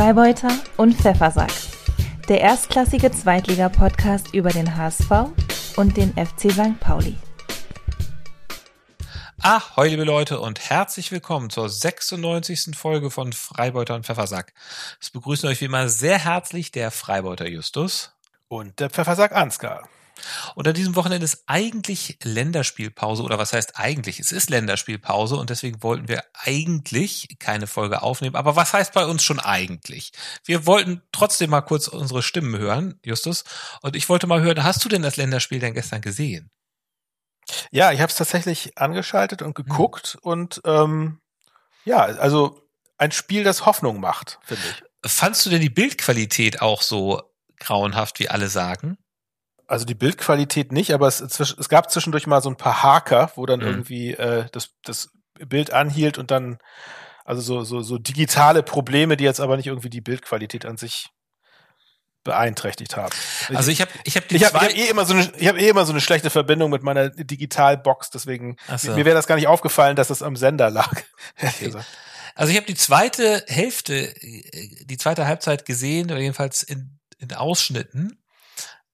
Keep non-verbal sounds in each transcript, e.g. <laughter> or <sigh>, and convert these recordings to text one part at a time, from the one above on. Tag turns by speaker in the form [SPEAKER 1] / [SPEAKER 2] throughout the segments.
[SPEAKER 1] Freibeuter und Pfeffersack. Der erstklassige Zweitliga-Podcast über den HSV und den FC St. Pauli.
[SPEAKER 2] Ahoi, liebe Leute, und herzlich willkommen zur 96. Folge von Freibeuter und Pfeffersack. Es begrüßen euch wie immer sehr herzlich der Freibeuter Justus.
[SPEAKER 3] Und der Pfeffersack Ansgar.
[SPEAKER 2] Und an diesem Wochenende ist eigentlich Länderspielpause oder was heißt eigentlich? Es ist Länderspielpause und deswegen wollten wir eigentlich keine Folge aufnehmen. Aber was heißt bei uns schon eigentlich? Wir wollten trotzdem mal kurz unsere Stimmen hören, Justus. Und ich wollte mal hören, hast du denn das Länderspiel denn gestern gesehen?
[SPEAKER 3] Ja, ich habe es tatsächlich angeschaltet und geguckt mhm. und ähm, ja, also ein Spiel, das Hoffnung macht, finde ich.
[SPEAKER 2] Fandst du denn die Bildqualität auch so grauenhaft, wie alle sagen?
[SPEAKER 3] Also die Bildqualität nicht, aber es, es gab zwischendurch mal so ein paar Haker, wo dann mhm. irgendwie äh, das, das Bild anhielt und dann also so, so, so digitale Probleme, die jetzt aber nicht irgendwie die Bildqualität an sich beeinträchtigt haben.
[SPEAKER 2] Also ich habe ich habe
[SPEAKER 3] ich habe hab eh immer so eine ich habe eh immer so eine schlechte Verbindung mit meiner Digitalbox, deswegen so. mir, wäre das gar nicht aufgefallen, dass das am Sender lag. <laughs>
[SPEAKER 2] Okay. Also ich habe die zweite Hälfte, die zweite Halbzeit gesehen oder jedenfalls in, in Ausschnitten.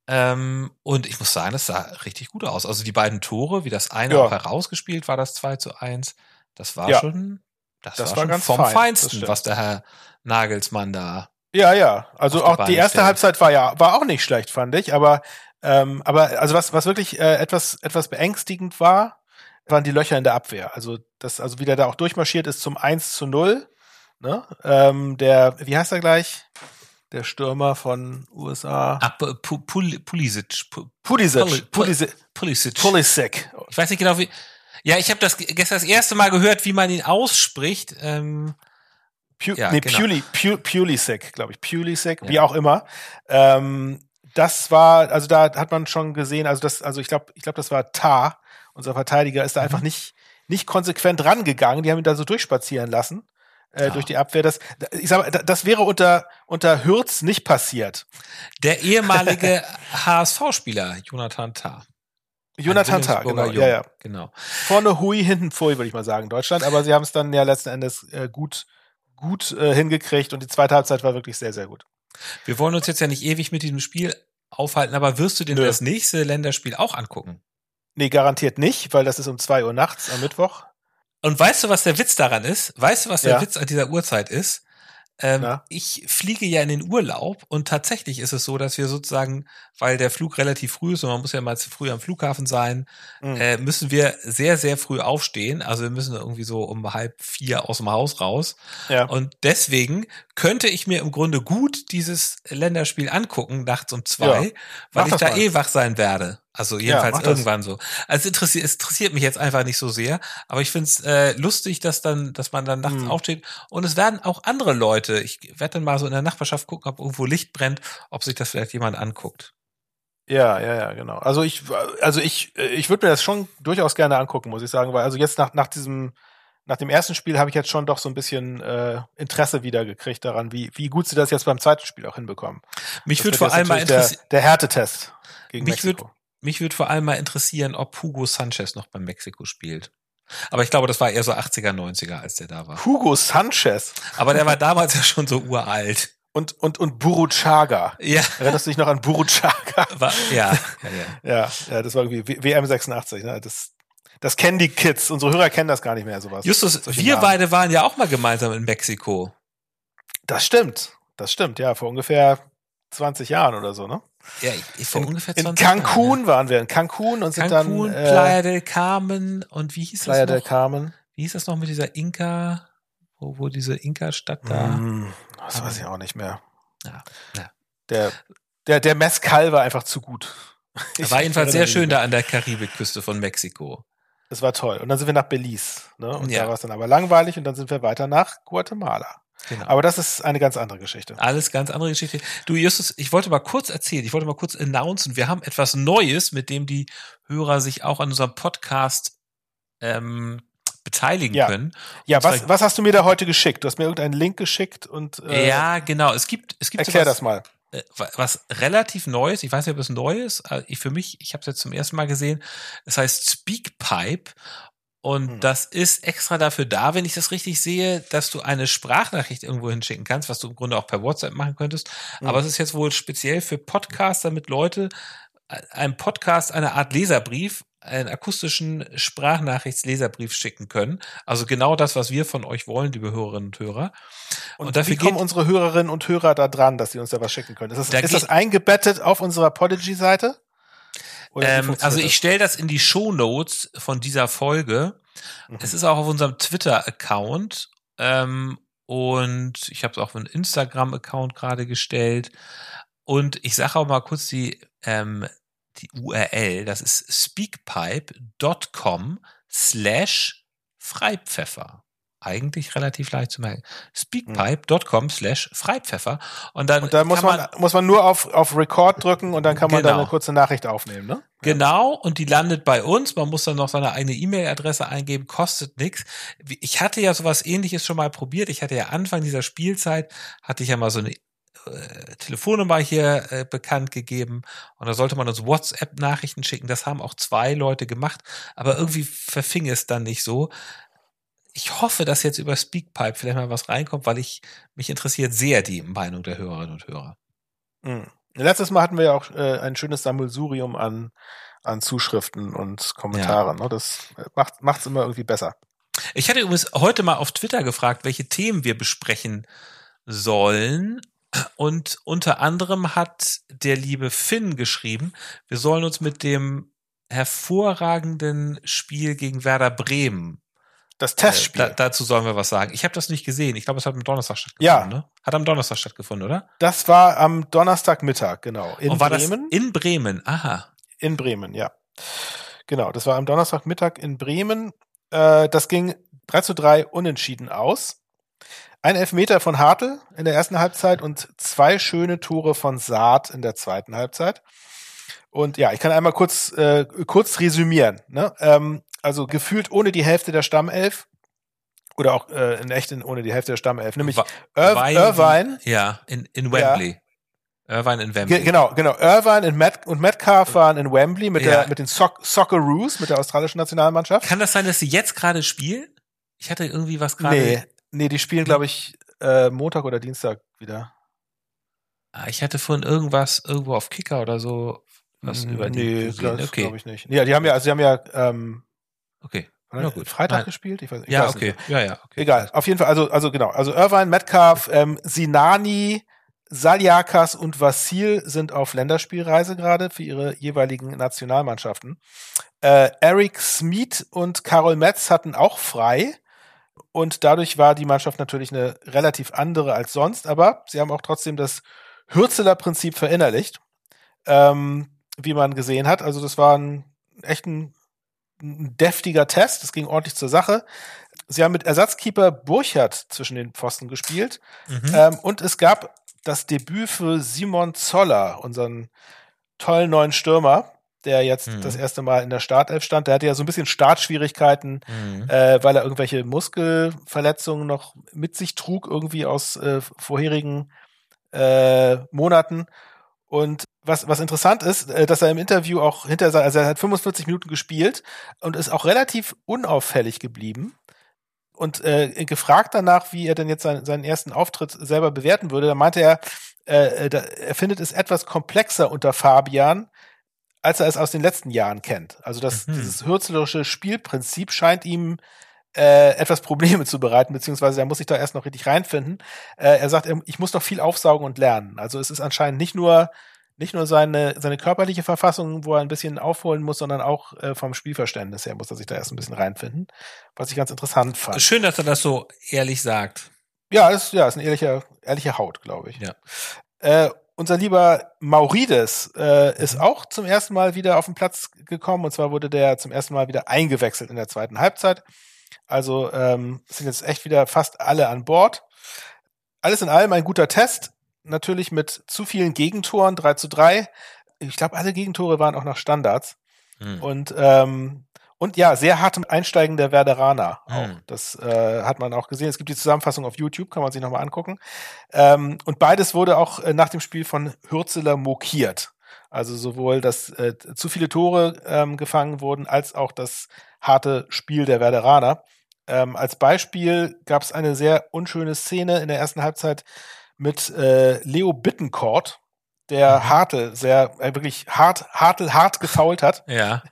[SPEAKER 2] Ähm, und ich muss sagen, das sah richtig gut aus. Also die beiden Tore, wie das eine ja. auch herausgespielt war, das 2 zu 1, das war ja. schon, das, das war, war, schon ganz vom fein, Feinsten, was der Herr Nagelsmann da
[SPEAKER 3] ja, ja. Also auch die erste stellen. Halbzeit war ja war auch nicht schlecht, fand ich. Aber ähm, aber also was was wirklich äh, etwas etwas beängstigend war, waren die Löcher in der Abwehr. Also das also wie der da auch durchmarschiert ist zum 1 zu 0. Ne? Ähm, der wie heißt er gleich? Der Stürmer von USA.
[SPEAKER 2] Ah, Pulisic.
[SPEAKER 3] Pulisic.
[SPEAKER 2] Pulisic.
[SPEAKER 3] Pulisic.
[SPEAKER 2] Ich weiß nicht genau wie. Ja, ich habe das gestern das erste Mal gehört, wie man ihn ausspricht. Ähm,
[SPEAKER 3] Pu ja, nee, genau. Puli, Pu glaube ich. Pulisic, ja. wie auch immer. Ähm, das war, also da hat man schon gesehen, also das, also ich glaube, ich glaube, das war Tar, unser Verteidiger, ist da mhm. einfach nicht, nicht konsequent rangegangen. Die haben ihn da so durchspazieren lassen. Äh, ja. durch die Abwehr. Das, ich sag mal, das wäre unter, unter Hürz nicht passiert.
[SPEAKER 2] Der ehemalige <laughs> HSV-Spieler, Jonathan Tah.
[SPEAKER 3] Jonathan Tah, genau, ja, ja.
[SPEAKER 2] genau.
[SPEAKER 3] Vorne Hui, hinten Pfui, würde ich mal sagen, Deutschland. Aber sie haben es dann ja letzten Endes äh, gut gut äh, hingekriegt und die zweite Halbzeit war wirklich sehr, sehr gut.
[SPEAKER 2] Wir wollen uns jetzt ja nicht ewig mit diesem Spiel aufhalten, aber wirst du dir das nächste Länderspiel auch angucken?
[SPEAKER 3] Nee, garantiert nicht, weil das ist um zwei Uhr nachts am Mittwoch.
[SPEAKER 2] Und weißt du, was der Witz daran ist? Weißt du, was der ja. Witz an dieser Uhrzeit ist? Ähm, ich fliege ja in den Urlaub und tatsächlich ist es so, dass wir sozusagen, weil der Flug relativ früh ist und man muss ja mal zu früh am Flughafen sein, mhm. äh, müssen wir sehr, sehr früh aufstehen. Also wir müssen irgendwie so um halb vier aus dem Haus raus. Ja. Und deswegen könnte ich mir im Grunde gut dieses Länderspiel angucken, nachts um zwei, ja. weil ich da mal. eh wach sein werde. Also jedenfalls ja, irgendwann so. Also es interessiert, es interessiert mich jetzt einfach nicht so sehr, aber ich finde es äh, lustig, dass dann, dass man dann nachts mhm. aufsteht und es werden auch andere Leute. Ich werde dann mal so in der Nachbarschaft gucken, ob irgendwo Licht brennt, ob sich das vielleicht jemand anguckt.
[SPEAKER 3] Ja, ja, ja, genau. Also ich, also ich, ich würde mir das schon durchaus gerne angucken, muss ich sagen, weil also jetzt nach nach diesem nach dem ersten Spiel habe ich jetzt schon doch so ein bisschen äh, Interesse wieder gekriegt daran, wie wie gut sie das jetzt beim zweiten Spiel auch hinbekommen.
[SPEAKER 2] Mich würde vor allem mal
[SPEAKER 3] interessieren der, der Härtetest gegen
[SPEAKER 2] mich Mexiko. Würd, mich würde vor allem mal interessieren, ob Hugo Sanchez noch beim Mexiko spielt. Aber ich glaube, das war eher so 80er, 90er, als der da war.
[SPEAKER 3] Hugo Sanchez.
[SPEAKER 2] Aber der war damals ja schon so uralt.
[SPEAKER 3] Und, und, und Buruchaga.
[SPEAKER 2] Ja.
[SPEAKER 3] Erinnerst du dich noch an Buruchaga?
[SPEAKER 2] War, ja, ja,
[SPEAKER 3] ja. ja, ja, das war irgendwie WM 86, ne? Das, das kennen die Kids. Unsere Hörer kennen das gar nicht mehr, sowas.
[SPEAKER 2] Justus, wir Namen. beide waren ja auch mal gemeinsam in Mexiko.
[SPEAKER 3] Das stimmt. Das stimmt, ja, vor ungefähr 20 Jahren oder so, ne?
[SPEAKER 2] Ja, ich, vor
[SPEAKER 3] in,
[SPEAKER 2] ungefähr
[SPEAKER 3] 20 In Cancun Jahren, waren wir, in Cancun und sind Cancun,
[SPEAKER 2] dann. Äh, Playa del Carmen und wie hieß
[SPEAKER 3] Playa
[SPEAKER 2] das?
[SPEAKER 3] Playa del Carmen.
[SPEAKER 2] Wie hieß das noch mit dieser Inka, wo, wo diese Inka-Stadt da?
[SPEAKER 3] Mm, das weiß ich auch nicht mehr.
[SPEAKER 2] Ja, ja.
[SPEAKER 3] Der, der, der Mezcal war einfach zu gut.
[SPEAKER 2] war jedenfalls sehr schön da an der Karibikküste von Mexiko.
[SPEAKER 3] Das war toll. Und dann sind wir nach Belize. Ne? Und ja. da war es dann aber langweilig und dann sind wir weiter nach Guatemala. Genau. Aber das ist eine ganz andere Geschichte.
[SPEAKER 2] Alles ganz andere Geschichte. Du, Justus, ich wollte mal kurz erzählen, ich wollte mal kurz announcen, wir haben etwas Neues, mit dem die Hörer sich auch an unserem Podcast ähm, beteiligen
[SPEAKER 3] ja.
[SPEAKER 2] können.
[SPEAKER 3] Ja, was, was hast du mir da heute geschickt? Du hast mir irgendeinen Link geschickt und
[SPEAKER 2] äh, Ja, genau. Es gibt, es gibt
[SPEAKER 3] Erklär sowas, das mal.
[SPEAKER 2] Äh, was relativ Neues, ich weiß nicht, ob es neu ist, äh, für mich, ich habe es jetzt zum ersten Mal gesehen, es heißt Speakpipe Und hm. das ist extra dafür da, wenn ich das richtig sehe, dass du eine Sprachnachricht irgendwo hinschicken kannst, was du im Grunde auch per WhatsApp machen könntest. Hm. Aber es ist jetzt wohl speziell für Podcaster, damit Leute äh, einem Podcast eine Art Leserbrief einen akustischen Sprachnachrichtsleserbrief schicken können. Also genau das, was wir von euch wollen, liebe Hörerinnen und Hörer.
[SPEAKER 3] Und, und dafür wie kommen unsere Hörerinnen und Hörer da dran, dass sie uns da was schicken können? Ist das, da ist das eingebettet auf unserer Podigy-Seite?
[SPEAKER 2] Ähm, also ich stelle das in die Show Notes von dieser Folge. Mhm. Es ist auch auf unserem Twitter-Account ähm, und ich habe es auch auf einen Instagram-Account gerade gestellt. Und ich sage auch mal kurz die ähm, die URL, das ist speakpipe.com slash Freipfeffer. Eigentlich relativ leicht zu merken. Speakpipe.com slash Freipfeffer. Und dann,
[SPEAKER 3] und dann muss man, man, muss man nur auf, auf Record drücken und dann kann man genau. da eine kurze Nachricht aufnehmen, ne?
[SPEAKER 2] Genau, und die landet bei uns. Man muss dann noch seine eigene E-Mail-Adresse eingeben, kostet nichts. Ich hatte ja sowas ähnliches schon mal probiert. Ich hatte ja Anfang dieser Spielzeit, hatte ich ja mal so eine äh, Telefonnummer hier äh, bekannt gegeben und da sollte man uns WhatsApp-Nachrichten schicken. Das haben auch zwei Leute gemacht, aber irgendwie verfing es dann nicht so. Ich hoffe, dass jetzt über Speakpipe vielleicht mal was reinkommt, weil ich mich interessiert sehr die Meinung der Hörerinnen und Hörer.
[SPEAKER 3] Mhm. Letztes Mal hatten wir ja auch äh, ein schönes Sammelsurium an, an Zuschriften und Kommentaren. Ja. Ne? Das macht es immer irgendwie besser.
[SPEAKER 2] Ich hatte übrigens heute mal auf Twitter gefragt, welche Themen wir besprechen sollen. Und unter anderem hat der liebe Finn geschrieben, wir sollen uns mit dem hervorragenden Spiel gegen Werder Bremen
[SPEAKER 3] das Testspiel. Äh,
[SPEAKER 2] da, dazu sollen wir was sagen. Ich habe das nicht gesehen. Ich glaube, es hat am Donnerstag stattgefunden. Ja. Ne? Hat am Donnerstag stattgefunden, oder?
[SPEAKER 3] Das war am Donnerstagmittag, genau.
[SPEAKER 2] In Und war Bremen. Das in Bremen, aha.
[SPEAKER 3] In Bremen, ja. Genau, das war am Donnerstagmittag in Bremen. Äh, das ging 3 zu 3 unentschieden aus. Ein Elfmeter von Hartl in der ersten Halbzeit und zwei schöne Tore von Saad in der zweiten Halbzeit. Und ja, ich kann einmal kurz, äh, kurz resümieren. Ne? Ähm, also gefühlt ohne die Hälfte der Stammelf oder auch äh, in echt ohne die Hälfte der Stammelf, nämlich Irv Irvine.
[SPEAKER 2] Ja, in, in Wembley. Ja. Irvine in Wembley.
[SPEAKER 3] genau, genau. Irvine und, Matt, und Metcalf waren in Wembley mit, ja. der, mit den Soc Socceroos, mit der australischen Nationalmannschaft.
[SPEAKER 2] Kann das sein, dass sie jetzt gerade spielen? Ich hatte irgendwie was gerade.
[SPEAKER 3] Nee, Nee, die spielen, glaube ich, äh, Montag oder Dienstag wieder.
[SPEAKER 2] Ah, ich hatte vorhin irgendwas irgendwo auf Kicker oder so was
[SPEAKER 3] hm, über die Nee, glaube okay. glaub ich nicht. Ja, die haben ja, also sie haben ja ähm,
[SPEAKER 2] Okay.
[SPEAKER 3] Na gut. Freitag Nein. gespielt? Ich weiß, ich
[SPEAKER 2] ja,
[SPEAKER 3] weiß
[SPEAKER 2] okay. Nicht. Ja, ja, okay.
[SPEAKER 3] Egal. Auf jeden Fall, also, also genau. Also Irvine, Metcalf, ähm, Sinani, Saliakas und Vassil sind auf Länderspielreise gerade für ihre jeweiligen Nationalmannschaften. Äh, Eric Smith und Carol Metz hatten auch frei. Und dadurch war die Mannschaft natürlich eine relativ andere als sonst, aber sie haben auch trotzdem das Hürzeler Prinzip verinnerlicht, ähm, wie man gesehen hat. Also das war ein echt ein, ein deftiger Test, es ging ordentlich zur Sache. Sie haben mit Ersatzkeeper Burchardt zwischen den Pfosten gespielt mhm. ähm, und es gab das Debüt für Simon Zoller, unseren tollen neuen Stürmer, der jetzt mhm. das erste Mal in der Startelf stand. Der hatte ja so ein bisschen Startschwierigkeiten, mhm. äh, weil er irgendwelche Muskelverletzungen noch mit sich trug, irgendwie aus äh, vorherigen äh, Monaten. Und was, was interessant ist, äh, dass er im Interview auch hinter sein, also er hat 45 Minuten gespielt und ist auch relativ unauffällig geblieben. Und äh, gefragt danach, wie er denn jetzt seinen, seinen ersten Auftritt selber bewerten würde, da meinte er, äh, äh er findet es etwas komplexer unter Fabian, als er es aus den letzten Jahren kennt. Also das, mhm. dieses hürzlerische Spielprinzip scheint ihm äh, etwas Probleme zu bereiten, beziehungsweise er muss sich da erst noch richtig reinfinden. Äh, er sagt, ich muss noch viel aufsaugen und lernen. Also es ist anscheinend nicht nur nicht nur seine, seine körperliche Verfassung, wo er ein bisschen aufholen muss, sondern auch äh, vom Spielverständnis her muss er sich da erst ein bisschen reinfinden, was ich ganz interessant fand.
[SPEAKER 2] Schön, dass er das so ehrlich sagt.
[SPEAKER 3] Ja, ist, ja, ist eine ehrliche, ehrliche Haut, glaube ich.
[SPEAKER 2] Ja.
[SPEAKER 3] Äh, unser lieber Maurides äh, ist mhm. auch zum ersten Mal wieder auf den Platz gekommen und zwar wurde der zum ersten Mal wieder eingewechselt in der zweiten Halbzeit. Also ähm, sind jetzt echt wieder fast alle an Bord. Alles in allem ein guter Test, natürlich mit zu vielen Gegentoren, 3 zu 3. Ich glaube, alle Gegentore waren auch nach Standards. Mhm. Und ähm, und ja, sehr hartem Einsteigen der Werderaner auch. Mhm. Das äh, hat man auch gesehen. Es gibt die Zusammenfassung auf YouTube, kann man sich nochmal angucken. Ähm, und beides wurde auch äh, nach dem Spiel von Hürzeler mokiert. Also sowohl, dass äh, zu viele Tore ähm, gefangen wurden, als auch, dass harte Spiel der Werderaner. Ähm, als Beispiel gab es eine sehr unschöne Szene in der ersten Halbzeit mit äh, Leo Bittencourt, der mhm. Hartl sehr äh, wirklich hart Hartl hart gefault hat.
[SPEAKER 2] Ja.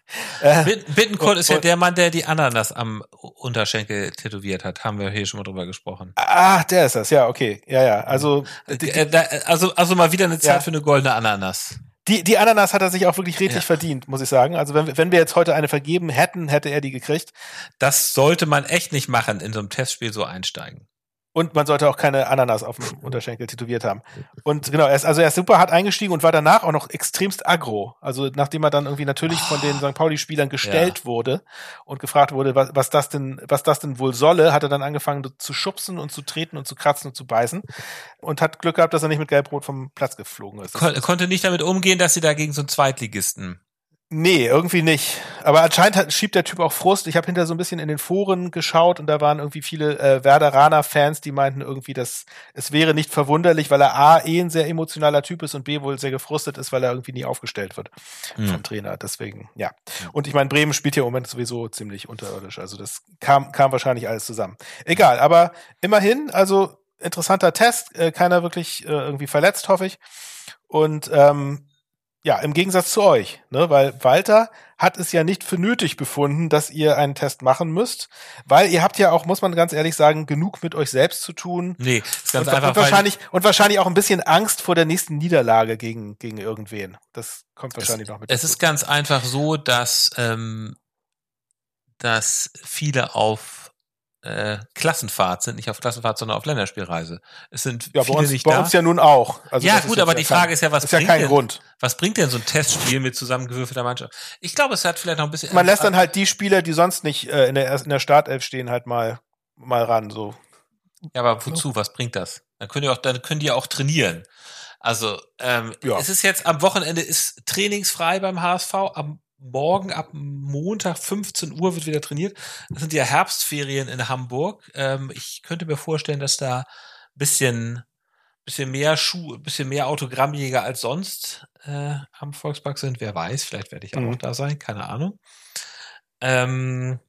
[SPEAKER 2] Äh, Bittencourt ist ja der Mann, der die Ananas am Unterschenkel tätowiert hat. Haben wir hier schon mal drüber gesprochen.
[SPEAKER 3] Ah, der ist das. Ja, okay. Ja, ja. Also
[SPEAKER 2] äh, also also mal wieder eine Zeit ja. für eine goldene Ananas.
[SPEAKER 3] Die, die Ananas hat er sich auch wirklich redlich ja. verdient, muss ich sagen. Also wenn, wenn wir jetzt heute eine vergeben hätten, hätte er die gekriegt.
[SPEAKER 2] Das sollte man echt nicht machen, in so einem Testspiel so einsteigen.
[SPEAKER 3] Und man sollte auch keine Ananas auf dem <laughs> Unterschenkel tätowiert haben. Und genau, er ist, also er ist super hart eingestiegen und war danach auch noch extremst aggro. Also nachdem er dann irgendwie natürlich von den St. Pauli-Spielern gestellt ja. wurde und gefragt wurde, was, was das denn, was das denn wohl solle, hat er dann angefangen zu schubsen und zu treten und zu kratzen und zu beißen und hat Glück gehabt, dass er nicht mit Gelbrot vom Platz geflogen ist.
[SPEAKER 2] Kon konnte nicht damit umgehen, dass sie da gegen so einen Zweitligisten
[SPEAKER 3] Nee, irgendwie nicht. Aber anscheinend hat, schiebt der Typ auch Frust. Ich habe hinter so ein bisschen in den Foren geschaut und da waren irgendwie viele äh, Werderaner-Fans, die meinten irgendwie, dass es wäre nicht verwunderlich, weil er A, eh ein sehr emotionaler Typ ist und B, wohl sehr gefrustet ist, weil er irgendwie nie aufgestellt wird mhm. vom Trainer. Deswegen, ja. Und ich meine, Bremen spielt ja im Moment sowieso ziemlich unterirdisch. Also das kam, kam wahrscheinlich alles zusammen. Egal, aber immerhin, also interessanter Test, äh, keiner wirklich äh, irgendwie verletzt, hoffe ich. Und ähm, ja, im Gegensatz zu euch, ne? weil Walter hat es ja nicht für nötig befunden, dass ihr einen Test machen müsst, weil ihr habt ja auch, muss man ganz ehrlich sagen, genug mit euch selbst zu tun.
[SPEAKER 2] Nee, ist ganz
[SPEAKER 3] und,
[SPEAKER 2] einfach.
[SPEAKER 3] Und wahrscheinlich, und wahrscheinlich auch ein bisschen Angst vor der nächsten Niederlage gegen, gegen irgendwen. Das kommt wahrscheinlich
[SPEAKER 2] es,
[SPEAKER 3] noch mit.
[SPEAKER 2] Es ist ganz einfach so, dass, ähm, dass viele auf äh, Klassenfahrt sind, nicht auf Klassenfahrt, sondern auf Länderspielreise. Es sind
[SPEAKER 3] ja,
[SPEAKER 2] viele
[SPEAKER 3] bei uns,
[SPEAKER 2] nicht
[SPEAKER 3] bei
[SPEAKER 2] da.
[SPEAKER 3] uns ja nun auch.
[SPEAKER 2] Also ja, gut, aber die Frage kein, ist ja, was
[SPEAKER 3] ist
[SPEAKER 2] bringt
[SPEAKER 3] ja kein
[SPEAKER 2] denn,
[SPEAKER 3] Grund.
[SPEAKER 2] was bringt denn so ein Testspiel mit zusammengewürfelter Mannschaft? Ich glaube, es hat vielleicht noch ein bisschen.
[SPEAKER 3] Man lässt dann halt die Spieler, die sonst nicht äh, in der in der Startelf stehen, halt mal mal ran, so.
[SPEAKER 2] Ja, aber wozu? Was bringt das? Dann können die auch, dann können die auch trainieren. Also ähm, ja. es ist jetzt am Wochenende ist trainingsfrei beim HSV. Am morgen ab Montag 15 Uhr wird wieder trainiert. Das sind ja Herbstferien in Hamburg. Ähm, ich könnte mir vorstellen, dass da bisschen bisschen mehr Schuh, bisschen mehr Autogrammjäger als sonst äh, am Volkspark sind. Wer weiß, vielleicht werde ich auch mhm. da sein, keine Ahnung. Ähm,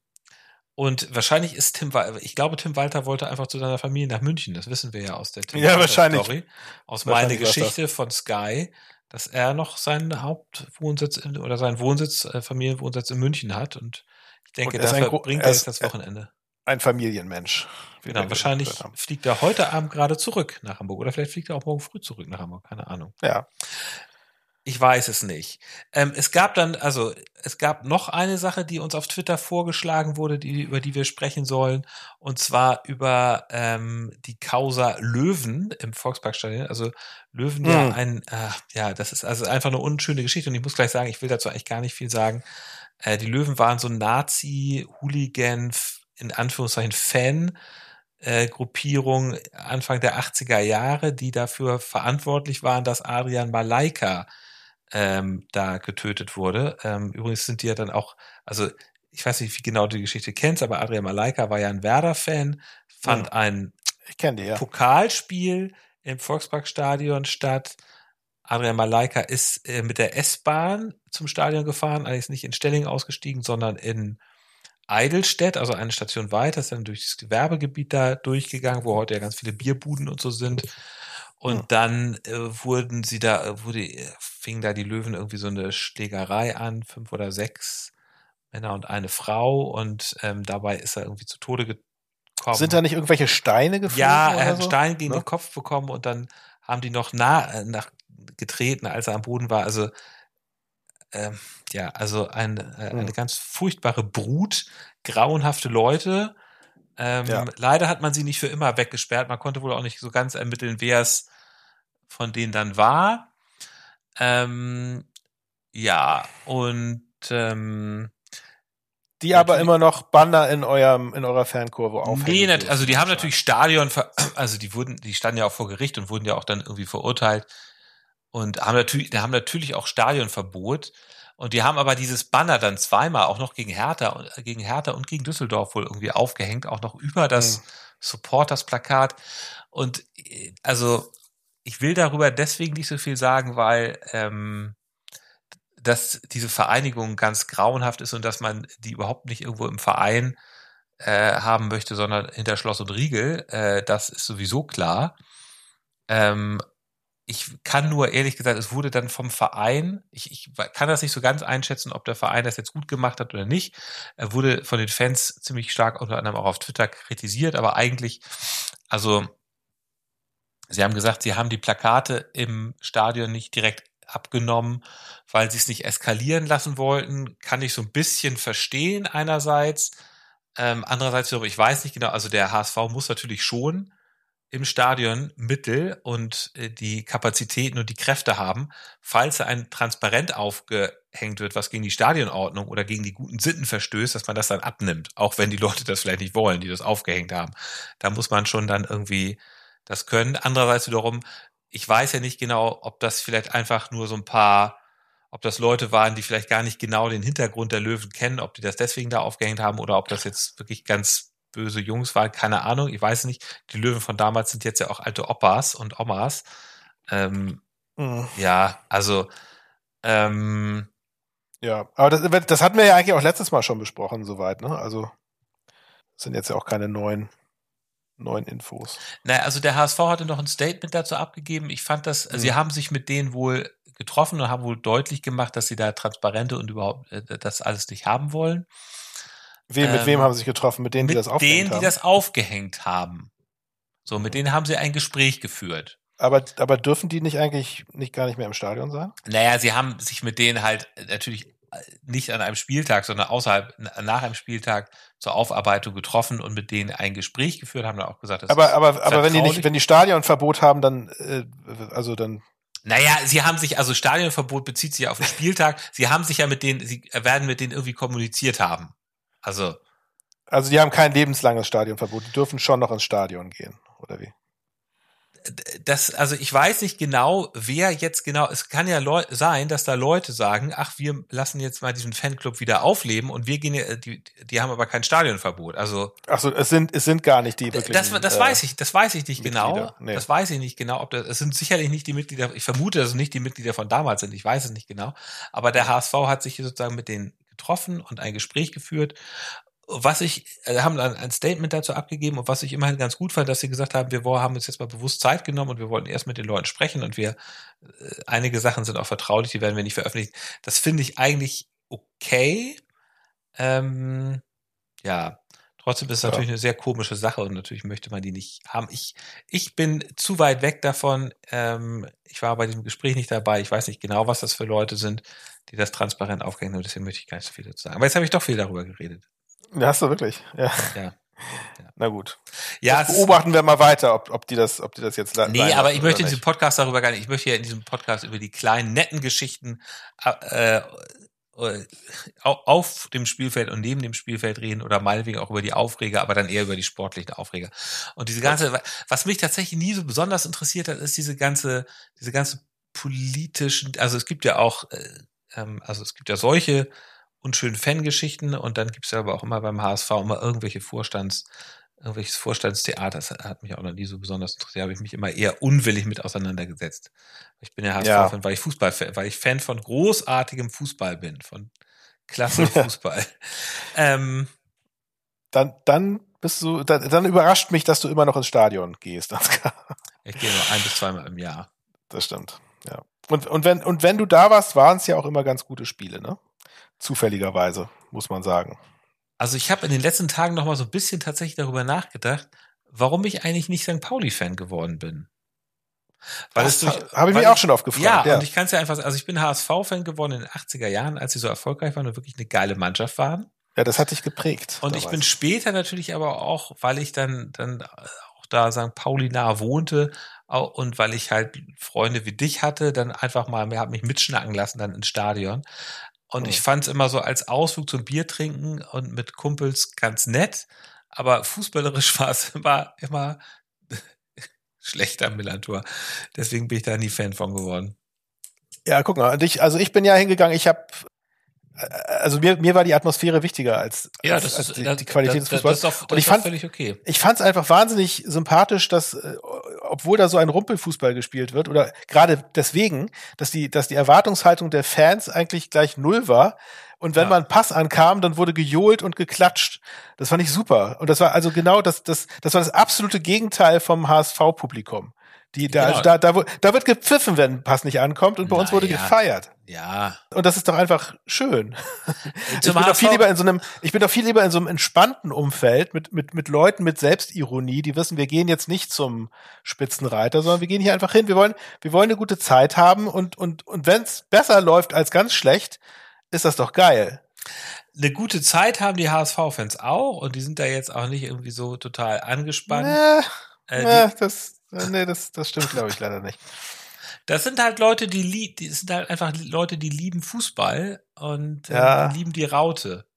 [SPEAKER 2] und wahrscheinlich ist Tim Walter, ich glaube, Tim Walter wollte einfach zu seiner Familie nach München. Das wissen wir ja aus der
[SPEAKER 3] Tim ja, wahrscheinlich. Story.
[SPEAKER 2] Aus meiner Geschichte von Sky dass er noch seinen Hauptwohnsitz in, oder seinen Wohnsitz, äh, Familienwohnsitz in München hat. Und ich denke, das bringt er jetzt das Wochenende.
[SPEAKER 3] Ein Familienmensch.
[SPEAKER 2] Genau, wahrscheinlich fliegt er heute Abend gerade zurück nach Hamburg. Oder vielleicht fliegt er auch morgen früh zurück nach Hamburg. Keine Ahnung.
[SPEAKER 3] Ja.
[SPEAKER 2] Ich weiß es nicht. Ähm, es gab dann, also es gab noch eine Sache, die uns auf Twitter vorgeschlagen wurde, die, über die wir sprechen sollen, und zwar über ähm, die Causa Löwen im Volksparkstadion. Also Löwen mhm. ja ein, äh, ja, das ist also einfach eine unschöne Geschichte. Und ich muss gleich sagen, ich will dazu eigentlich gar nicht viel sagen. Äh, die Löwen waren so Nazi-Hooligan, in Anführungszeichen Fan. Äh, Gruppierung Anfang der 80er Jahre, die dafür verantwortlich waren, dass Adrian Malaika ähm, da getötet wurde. Ähm, übrigens sind die ja dann auch, also ich weiß nicht, wie genau du die Geschichte kennst, aber Adrian Malaika war ja ein Werder-Fan, fand ja. ein
[SPEAKER 3] die, ja.
[SPEAKER 2] Pokalspiel im Volksparkstadion statt. Adrian Malaika ist äh, mit der S-Bahn zum Stadion gefahren, allerdings nicht in Stelling ausgestiegen, sondern in Eidelstedt, also eine Station weiter, ist dann durch das Gewerbegebiet da durchgegangen, wo heute ja ganz viele Bierbuden und so sind. Und ja. dann äh, wurden sie da, äh, wurde, äh, fing da die Löwen irgendwie so eine Schlägerei an, fünf oder sechs Männer und eine Frau und ähm, dabei ist er irgendwie zu Tode gekommen.
[SPEAKER 3] Sind da nicht irgendwelche Steine geflogen?
[SPEAKER 2] Ja, er hat einen so? Stein gegen ne? den Kopf bekommen und dann haben die noch nah, äh, nach getreten, als er am Boden war. Also ähm, ja, also ein, äh, eine hm. ganz furchtbare Brut, grauenhafte Leute. Ähm, ja. Leider hat man sie nicht für immer weggesperrt. Man konnte wohl auch nicht so ganz ermitteln, wer es von denen dann war. Ähm, ja, und ähm,
[SPEAKER 3] die aber immer noch Banner in eurem in eurer Fankurve aufhängen.
[SPEAKER 2] Nee, also die haben natürlich Stadion, <clears throat> also die wurden, die standen ja auch vor Gericht und wurden ja auch dann irgendwie verurteilt und haben natürlich, die haben natürlich auch Stadionverbot und die haben aber dieses Banner dann zweimal auch noch gegen Hertha gegen Hertha und gegen Düsseldorf wohl irgendwie aufgehängt, auch noch über das mhm. Supporters-Plakat und äh, also ich will darüber deswegen nicht so viel sagen, weil ähm, dass diese Vereinigung ganz grauenhaft ist und dass man die überhaupt nicht irgendwo im Verein äh, haben möchte, sondern hinter Schloss und Riegel, äh, das ist sowieso klar. Ähm, ich kann nur ehrlich gesagt, es wurde dann vom Verein, ich, ich kann das nicht so ganz einschätzen, ob der Verein das jetzt gut gemacht hat oder nicht. Er wurde von den Fans ziemlich stark unter anderem auch auf Twitter kritisiert, aber eigentlich, also Sie haben gesagt, Sie haben die Plakate im Stadion nicht direkt abgenommen, weil Sie es nicht eskalieren lassen wollten. Kann ich so ein bisschen verstehen einerseits. Ähm, andererseits, ich weiß nicht genau, also der HSV muss natürlich schon im Stadion Mittel und äh, die Kapazitäten und die Kräfte haben, falls ein Transparent aufgehängt wird, was gegen die Stadionordnung oder gegen die guten Sitten verstößt, dass man das dann abnimmt, auch wenn die Leute das vielleicht nicht wollen, die das aufgehängt haben. Da muss man schon dann irgendwie das können. Andererseits wiederum, ich weiß ja nicht genau, ob das vielleicht einfach nur so ein paar, ob das Leute waren, die vielleicht gar nicht genau den Hintergrund der Löwen kennen, ob die das deswegen da aufgehängt haben oder ob das jetzt wirklich ganz böse Jungs waren, keine Ahnung, ich weiß nicht. Die Löwen von damals sind jetzt ja auch alte Opas und Omas. Ähm, mhm. Ja, also ähm,
[SPEAKER 3] ja, aber das, das hatten wir ja eigentlich auch letztes Mal schon besprochen, soweit, ne? Also sind jetzt ja auch keine neuen neuen Infos.
[SPEAKER 2] Naja, also der HSV hatte noch ein Statement dazu abgegeben. Ich fand das, mhm. sie haben sich mit denen wohl getroffen und haben wohl deutlich gemacht, dass sie da Transparente und überhaupt äh, das alles nicht haben wollen.
[SPEAKER 3] Wem, mit ähm, wem haben sie sich getroffen? Mit denen,
[SPEAKER 2] mit
[SPEAKER 3] die das aufgehängt
[SPEAKER 2] denen, haben? die das aufgehängt haben. So, mit denen haben sie ein Gespräch geführt.
[SPEAKER 3] Aber, aber dürfen die nicht eigentlich nicht gar nicht mehr im Stadion sein?
[SPEAKER 2] Naja, sie haben sich mit denen halt natürlich nicht an einem Spieltag, sondern außerhalb, nach einem Spieltag zur Aufarbeitung getroffen und mit denen ein Gespräch geführt, haben dann auch gesagt,
[SPEAKER 3] dass aber, aber, aber wenn die nicht, wenn die Stadionverbot haben, dann, äh, also dann.
[SPEAKER 2] Naja, sie haben sich, also Stadionverbot bezieht sich ja auf den Spieltag. sie haben sich ja mit denen, sie werden mit denen irgendwie kommuniziert haben. Also.
[SPEAKER 3] Also die haben kein lebenslanges Stadionverbot, die dürfen schon noch ins Stadion gehen, oder wie?
[SPEAKER 2] Das, also ich weiß nicht genau, wer jetzt genau, es kann ja Leu sein, dass da Leute sagen, ach, wir lassen jetzt mal diesen Fanclub wieder aufleben und wir gehen, ja, die, die haben aber kein Stadionverbot. Also.
[SPEAKER 3] Ach so, es sind, es sind gar nicht die wirklich.
[SPEAKER 2] Das, das äh, weiß ich, das weiß ich nicht Mitglieder. genau. Nee. Das weiß ich nicht genau, ob das, es sind sicherlich nicht die Mitglieder, ich vermute, dass es nicht die Mitglieder von damals sind, ich weiß es nicht genau. Aber der HSV hat sich sozusagen mit denen getroffen und ein Gespräch geführt was ich, äh, haben dann ein Statement dazu abgegeben und was ich immerhin ganz gut fand, dass sie gesagt haben, wir haben uns jetzt mal bewusst Zeit genommen und wir wollten erst mit den Leuten sprechen und wir, äh, einige Sachen sind auch vertraulich, die werden wir nicht veröffentlichen. Das finde ich eigentlich okay. Ähm, ja, trotzdem ist es ja. natürlich eine sehr komische Sache und natürlich möchte man die nicht haben. Ich, ich bin zu weit weg davon. Ähm, ich war bei diesem Gespräch nicht dabei. Ich weiß nicht genau, was das für Leute sind, die das transparent aufgehängt haben. Deswegen möchte ich gar nicht so viel dazu sagen. Aber jetzt habe ich doch viel darüber geredet.
[SPEAKER 3] Ja, hast du wirklich? Ja.
[SPEAKER 2] ja. ja.
[SPEAKER 3] Na gut. Ja, das beobachten wir mal weiter, ob, ob die das, ob die das jetzt
[SPEAKER 2] Nee, aber ich möchte in diesem Podcast darüber gar nicht. Ich möchte ja in diesem Podcast über die kleinen netten Geschichten äh, äh, auf dem Spielfeld und neben dem Spielfeld reden oder meinetwegen auch über die Aufreger, aber dann eher über die sportlichen Aufreger. Und diese ganze, was mich tatsächlich nie so besonders interessiert hat, ist diese ganze, diese ganze politischen, also es gibt ja auch, äh, ähm, also es gibt ja solche und schönen Fangeschichten und dann gibt es ja aber auch immer beim HSV immer irgendwelche Vorstands, irgendwelches Vorstandstheater. Das hat mich auch noch nie so besonders interessiert. Da habe ich mich immer eher unwillig mit auseinandergesetzt. Ich bin ja HSV-Fan, ja. weil ich Fußball, weil ich Fan von großartigem Fußball bin, von klasse <laughs> Fußball. ähm,
[SPEAKER 3] dann, dann bist du, dann, dann überrascht mich, dass du immer noch ins Stadion gehst.
[SPEAKER 2] ich gehe nur ein bis zweimal im Jahr.
[SPEAKER 3] Das stimmt, ja. Und, und, wenn, und wenn du da warst, waren es ja auch immer ganz gute Spiele, ne? Zufälligerweise, muss man sagen.
[SPEAKER 2] Also ich habe in den letzten Tagen noch mal so ein bisschen tatsächlich darüber nachgedacht, warum ich eigentlich nicht St. Pauli-Fan geworden bin.
[SPEAKER 3] Weil das habe ich mich auch schon oft gefragt.
[SPEAKER 2] Ja, ja, und ich kann es ja einfach, also ich bin HSV-Fan geworden in den 80er Jahren, als sie so erfolgreich waren und wirklich eine geile Mannschaft waren.
[SPEAKER 3] Ja, das hat dich geprägt.
[SPEAKER 2] Und ich bin später natürlich aber auch, weil ich dann, dann auch da St. Pauli nah wohnte und weil ich halt Freunde wie dich hatte, dann einfach mal, mir hat mich mitschnacken lassen dann ins Stadion. Und ich fand es immer so als Ausflug zum Bier trinken und mit Kumpels ganz nett. Aber fußballerisch <laughs> war es immer, immer <laughs> schlechter Millantor. Deswegen bin ich da nie Fan von geworden.
[SPEAKER 3] Ja, guck mal, ich, also ich bin ja hingegangen, ich habe äh, also mir, mir war die Atmosphäre wichtiger als,
[SPEAKER 2] ja, das
[SPEAKER 3] als
[SPEAKER 2] ist,
[SPEAKER 3] die, die Qualität des Fußballs.
[SPEAKER 2] Das ist auch, das
[SPEAKER 3] und ich fand,
[SPEAKER 2] völlig okay.
[SPEAKER 3] Ich fand es einfach wahnsinnig sympathisch, dass äh, obwohl da so ein Rumpelfußball gespielt wird, oder gerade deswegen, dass die, dass die Erwartungshaltung der Fans eigentlich gleich null war. Und wenn ja. man Pass ankam, dann wurde gejohlt und geklatscht. Das fand ich super. Und das war also genau das, das, das war das absolute Gegenteil vom HSV-Publikum. Die, da, genau. da, da, da wird gepfiffen, wenn ein Pass nicht ankommt und bei Na, uns wurde ja. gefeiert.
[SPEAKER 2] Ja.
[SPEAKER 3] Und das ist doch einfach schön. ich bin doch viel lieber in so einem, ich bin doch viel lieber in so einem entspannten Umfeld mit, mit, mit Leuten mit Selbstironie, die wissen, wir gehen jetzt nicht zum Spitzenreiter, sondern wir gehen hier einfach hin. Wir wollen, wir wollen eine gute Zeit haben und, und, und wenn es besser läuft als ganz schlecht, ist das doch geil.
[SPEAKER 2] Eine gute Zeit haben die HSV-Fans auch und die sind da jetzt auch nicht irgendwie so total angespannt.
[SPEAKER 3] Nee, äh, nee, das, äh, nee, das, das stimmt, glaube ich, leider nicht.
[SPEAKER 2] Das sind halt Leute, die, lieb, die sind halt einfach Leute, die lieben Fußball und äh, ja. die lieben die Raute.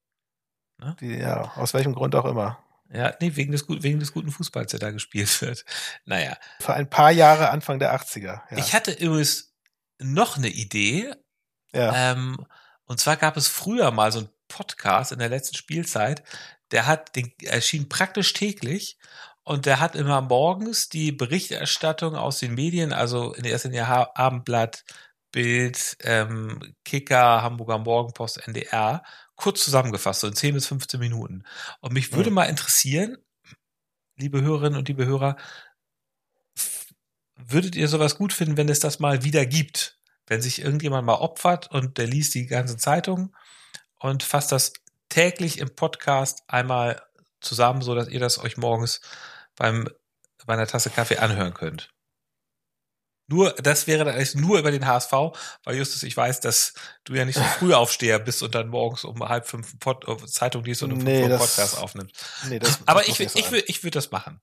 [SPEAKER 3] Ne? Die, ja, aus welchem Grund auch immer.
[SPEAKER 2] Ja, nee, wegen des, wegen des guten Fußballs, der da gespielt wird. Naja.
[SPEAKER 3] Für ein paar Jahre Anfang der 80er. Ja.
[SPEAKER 2] Ich hatte übrigens noch eine Idee. Ja. Ähm, und zwar gab es früher mal so einen Podcast in der letzten Spielzeit, der hat, den erschien praktisch täglich und der hat immer morgens die Berichterstattung aus den Medien, also in erster Linie Abendblatt, Bild, ähm, Kicker, Hamburger Morgenpost, NDR, kurz zusammengefasst, so in 10 bis 15 Minuten. Und mich würde mhm. mal interessieren, liebe Hörerinnen und liebe Hörer, würdet ihr sowas gut finden, wenn es das mal wieder gibt? Wenn sich irgendjemand mal opfert und der liest die ganzen Zeitungen und fasst das täglich im Podcast einmal zusammen, so dass ihr das euch morgens beim, bei einer Tasse Kaffee anhören könnt. Nur, das wäre dann eigentlich nur über den HSV, weil Justus, ich weiß, dass du ja nicht so früh <laughs> Aufsteher bist und dann morgens um halb fünf Pod äh, Zeitung liest und um nee, fünf Uhr Podcast aufnimmst. Nee, das, Aber das ich, ich, ich, ich würde das machen.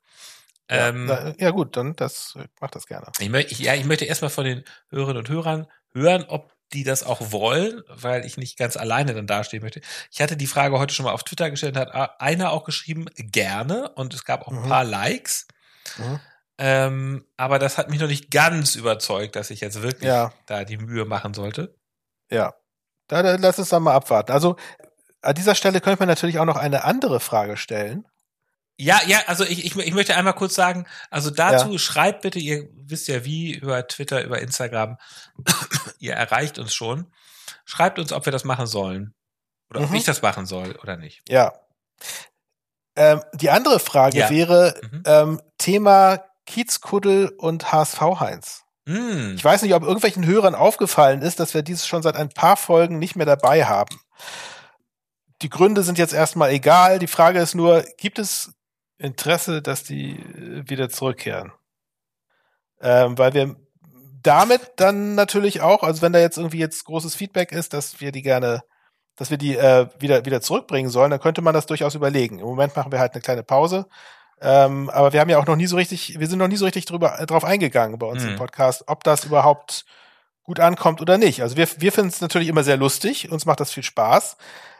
[SPEAKER 3] Ja, ähm, na, ja, gut, dann das mach das gerne.
[SPEAKER 2] Ich, möchte, ich, ja, ich möchte erstmal von den Hörerinnen und Hörern hören, ob die das auch wollen, weil ich nicht ganz alleine dann dastehen möchte. Ich hatte die Frage heute schon mal auf Twitter gestellt, hat einer auch geschrieben, gerne, und es gab auch ein mhm. paar Likes. Mhm. Ähm, aber das hat mich noch nicht ganz überzeugt, dass ich jetzt wirklich ja. da die Mühe machen sollte.
[SPEAKER 3] Ja. Da, da, lass es dann mal abwarten. Also an dieser Stelle könnte man natürlich auch noch eine andere Frage stellen.
[SPEAKER 2] Ja, ja, also ich, ich, ich möchte einmal kurz sagen, also dazu ja. schreibt bitte, ihr wisst ja wie, über Twitter, über Instagram, ihr erreicht uns schon. Schreibt uns, ob wir das machen sollen. Oder mhm. ob ich das machen soll oder nicht.
[SPEAKER 3] Ja. Ähm, die andere Frage ja. wäre mhm. ähm, Thema Kiezkuddel und HSV Heinz. Mhm. Ich weiß nicht, ob irgendwelchen Hörern aufgefallen ist, dass wir dieses schon seit ein paar Folgen nicht mehr dabei haben. Die Gründe sind jetzt erstmal egal. Die Frage ist nur, gibt es Interesse, dass die äh, wieder zurückkehren. Ähm, weil wir damit dann natürlich auch, also wenn da jetzt irgendwie jetzt großes Feedback ist, dass wir die gerne, dass wir die äh, wieder wieder zurückbringen sollen, dann könnte man das durchaus überlegen. Im Moment machen wir halt eine kleine Pause. Ähm, aber wir haben ja auch noch nie so richtig, wir sind noch nie so richtig drüber, äh, drauf eingegangen bei uns mhm. im Podcast, ob das überhaupt gut ankommt oder nicht. Also wir, wir finden es natürlich immer sehr lustig, uns macht das viel Spaß.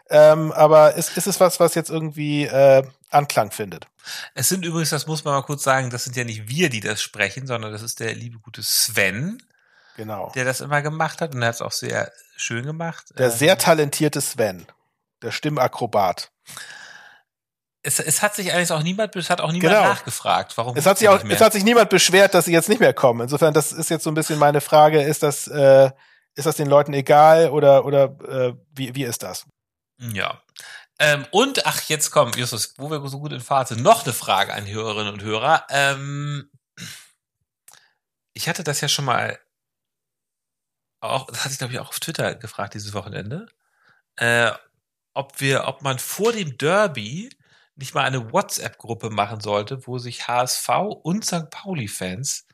[SPEAKER 3] Ähm, aber ist, ist es was, was jetzt irgendwie äh, Anklang findet?
[SPEAKER 2] Es sind übrigens, das muss man mal kurz sagen, das sind ja nicht wir, die das sprechen, sondern das ist der liebe gute Sven.
[SPEAKER 3] Genau.
[SPEAKER 2] Der das immer gemacht hat und er hat es auch sehr schön gemacht.
[SPEAKER 3] Der sehr ähm, talentierte Sven. Der Stimmakrobat.
[SPEAKER 2] Es, es hat sich eigentlich auch niemand, es hat auch niemand genau. nachgefragt, warum.
[SPEAKER 3] Es hat sich auch, es hat sich niemand beschwert, dass sie jetzt nicht mehr kommen. Insofern, das ist jetzt so ein bisschen meine Frage, ist das, äh, ist das den Leuten egal oder, oder äh, wie, wie ist das?
[SPEAKER 2] Ja. Ähm, und, ach, jetzt kommt, Justus, wo wir so gut in Fahrt sind, noch eine Frage an Hörerinnen und Hörer. Ähm, ich hatte das ja schon mal, auch, das hatte ich glaube ich auch auf Twitter gefragt dieses Wochenende, äh, ob wir, ob man vor dem Derby nicht mal eine WhatsApp-Gruppe machen sollte, wo sich HSV und St. Pauli-Fans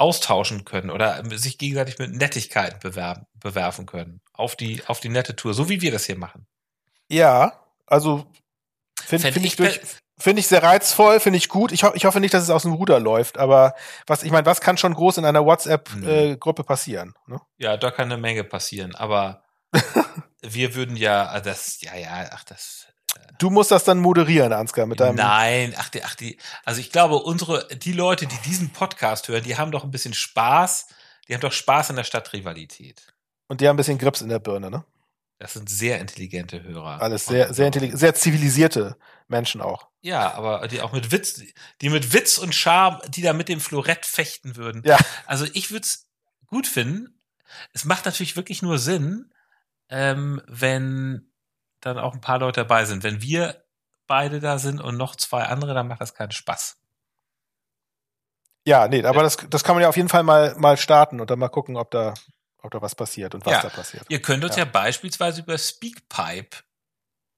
[SPEAKER 2] austauschen können oder sich gegenseitig mit Nettigkeiten bewerben, bewerfen können. Auf die, auf die nette Tour, so wie wir das hier machen.
[SPEAKER 3] Ja, also finde find ich, durch, finde ich sehr reizvoll, finde ich gut. Ich, ho ich hoffe nicht, dass es aus dem Ruder läuft, aber was, ich meine, was kann schon groß in einer WhatsApp-Gruppe äh, passieren? Ne?
[SPEAKER 2] Ja, da kann eine Menge passieren, aber <laughs> wir würden ja, ah, das, ja, ja, ach, das,
[SPEAKER 3] Du musst das dann moderieren, Ansgar, mit deinem.
[SPEAKER 2] Nein, ach, die, ach, die, also ich glaube, unsere, die Leute, die diesen Podcast hören, die haben doch ein bisschen Spaß, die haben doch Spaß an der Stadtrivalität.
[SPEAKER 3] Und die haben ein bisschen Grips in der Birne, ne?
[SPEAKER 2] Das sind sehr intelligente Hörer.
[SPEAKER 3] Alles sehr, sehr intelligent, sehr zivilisierte Menschen auch.
[SPEAKER 2] Ja, aber die auch mit Witz, die mit Witz und Charme, die da mit dem Florett fechten würden.
[SPEAKER 3] Ja.
[SPEAKER 2] Also ich würde es gut finden. Es macht natürlich wirklich nur Sinn, ähm, wenn dann auch ein paar Leute dabei sind. Wenn wir beide da sind und noch zwei andere, dann macht das keinen Spaß.
[SPEAKER 3] Ja, nee, aber das, das kann man ja auf jeden Fall mal, mal starten und dann mal gucken, ob da, ob da was passiert und was
[SPEAKER 2] ja,
[SPEAKER 3] da passiert.
[SPEAKER 2] Ihr könnt uns ja. ja beispielsweise über Speakpipe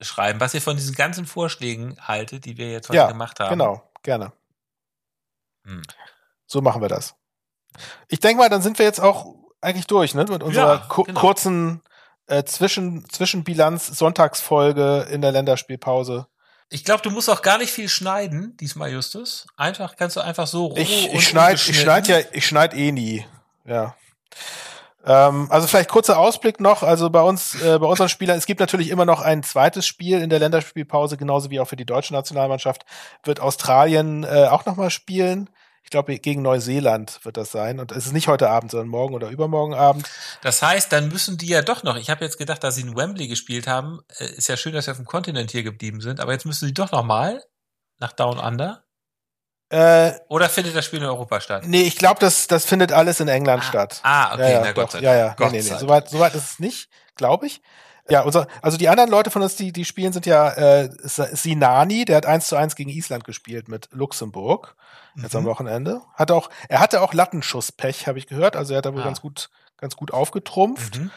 [SPEAKER 2] schreiben, was ihr von diesen ganzen Vorschlägen haltet, die wir jetzt heute ja, gemacht haben.
[SPEAKER 3] Genau, gerne. Hm. So machen wir das. Ich denke mal, dann sind wir jetzt auch eigentlich durch, ne? Mit unserer ja, genau. kurzen äh, Zwischen Zwischenbilanz Sonntagsfolge in der Länderspielpause.
[SPEAKER 2] Ich glaube, du musst auch gar nicht viel schneiden, diesmal Justus. Einfach kannst du einfach so roh
[SPEAKER 3] Ich, ich schneide ich schneid ja, ich schneide eh nie. Ja. Ähm, also vielleicht kurzer Ausblick noch. Also bei uns, äh, bei unseren Spielern, es gibt natürlich immer noch ein zweites Spiel in der Länderspielpause, genauso wie auch für die deutsche Nationalmannschaft wird Australien äh, auch nochmal spielen. Ich glaube, gegen Neuseeland wird das sein. Und es ist nicht heute Abend, sondern morgen oder übermorgen Abend.
[SPEAKER 2] Das heißt, dann müssen die ja doch noch. Ich habe jetzt gedacht, dass sie in Wembley gespielt haben. Äh, ist ja schön, dass sie auf dem Kontinent hier geblieben sind. Aber jetzt müssen sie doch noch mal nach Down Under. Äh, Oder findet das Spiel in Europa statt?
[SPEAKER 3] Nee, ich glaube, das, das findet alles in England
[SPEAKER 2] ah,
[SPEAKER 3] statt.
[SPEAKER 2] Ah, okay,
[SPEAKER 3] ja, ja,
[SPEAKER 2] na Gott sei
[SPEAKER 3] Dank. Ja, ja, Gott nee, nee, nee. Soweit, soweit ist es nicht, glaube ich. Ja, unser, also die anderen Leute von uns, die, die spielen, sind ja äh, Sinani, der hat eins zu eins gegen Island gespielt mit Luxemburg jetzt mhm. am Wochenende. Hat auch, er hatte auch Lattenschusspech, habe ich gehört. Also er hat da wohl ah. ganz gut, ganz gut aufgetrumpft. Mhm.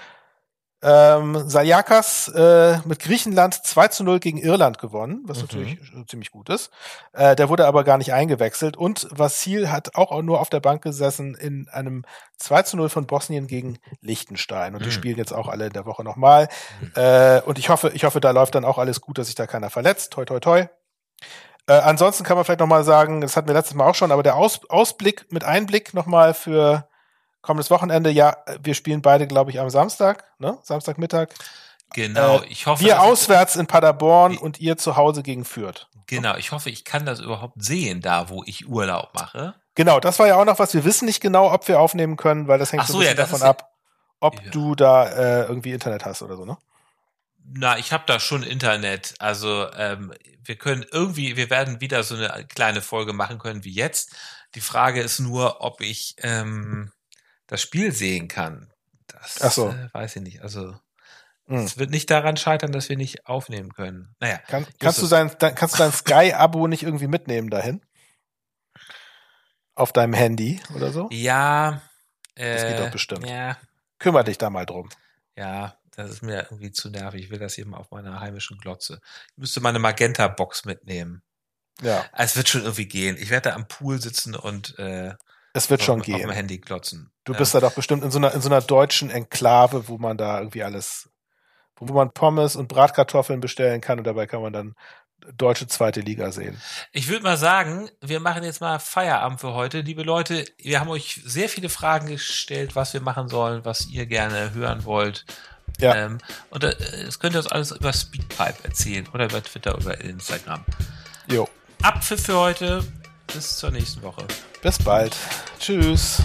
[SPEAKER 3] Ähm, Sayakas äh, mit Griechenland 2 zu 0 gegen Irland gewonnen, was mhm. natürlich ziemlich gut ist. Äh, der wurde aber gar nicht eingewechselt. Und Vassil hat auch nur auf der Bank gesessen in einem 2 zu 0 von Bosnien gegen Liechtenstein. Und mhm. die spielen jetzt auch alle in der Woche nochmal. Mhm. Äh, und ich hoffe, ich hoffe, da läuft dann auch alles gut, dass sich da keiner verletzt. Toi, toi, toi. Äh, ansonsten kann man vielleicht nochmal sagen, das hatten wir letztes Mal auch schon, aber der Aus, Ausblick mit Einblick nochmal für kommendes Wochenende, ja, wir spielen beide, glaube ich, am Samstag, ne? Samstagmittag.
[SPEAKER 2] Genau, äh, ich hoffe.
[SPEAKER 3] Wir auswärts in Paderborn und ihr zu Hause gegen Fürth.
[SPEAKER 2] Genau, ich hoffe, ich kann das überhaupt sehen, da wo ich Urlaub mache.
[SPEAKER 3] Genau, das war ja auch noch was. Wir wissen nicht genau, ob wir aufnehmen können, weil das hängt Ach so, so ein bisschen ja, davon ab, ob ja. du da äh, irgendwie Internet hast oder so, ne?
[SPEAKER 2] Na, ich habe da schon Internet. Also ähm, wir können irgendwie, wir werden wieder so eine kleine Folge machen können wie jetzt. Die Frage ist nur, ob ich ähm, das Spiel sehen kann. Das
[SPEAKER 3] Ach so.
[SPEAKER 2] äh, weiß ich nicht. Also hm. es wird nicht daran scheitern, dass wir nicht aufnehmen können. Naja.
[SPEAKER 3] Kann, kannst, du dein, dein, kannst du dein <laughs> Sky-Abo nicht irgendwie mitnehmen dahin? Auf deinem Handy oder so?
[SPEAKER 2] Ja.
[SPEAKER 3] Äh, das geht doch bestimmt.
[SPEAKER 2] Ja.
[SPEAKER 3] Kümmer dich da mal drum.
[SPEAKER 2] Ja, das ist mir irgendwie zu nervig. Ich will das eben auf meiner heimischen Glotze. Ich müsste meine Magenta-Box mitnehmen.
[SPEAKER 3] Ja.
[SPEAKER 2] Es wird schon irgendwie gehen. Ich werde da am Pool sitzen und äh,
[SPEAKER 3] es wird schon gehen.
[SPEAKER 2] Auf dem Handy glotzen.
[SPEAKER 3] Du ja. bist da doch bestimmt in so einer in so einer deutschen Enklave, wo man da irgendwie alles, wo man Pommes und Bratkartoffeln bestellen kann und dabei kann man dann deutsche zweite Liga sehen.
[SPEAKER 2] Ich würde mal sagen, wir machen jetzt mal Feierabend für heute. Liebe Leute, wir haben euch sehr viele Fragen gestellt, was wir machen sollen, was ihr gerne hören wollt.
[SPEAKER 3] Ja.
[SPEAKER 2] Ähm, und äh, das könnt ihr uns alles über Speedpipe erzählen oder über Twitter oder Instagram.
[SPEAKER 3] Jo.
[SPEAKER 2] Abpfiff für heute. Bis zur nächsten Woche.
[SPEAKER 3] Bis bald. Tschüss.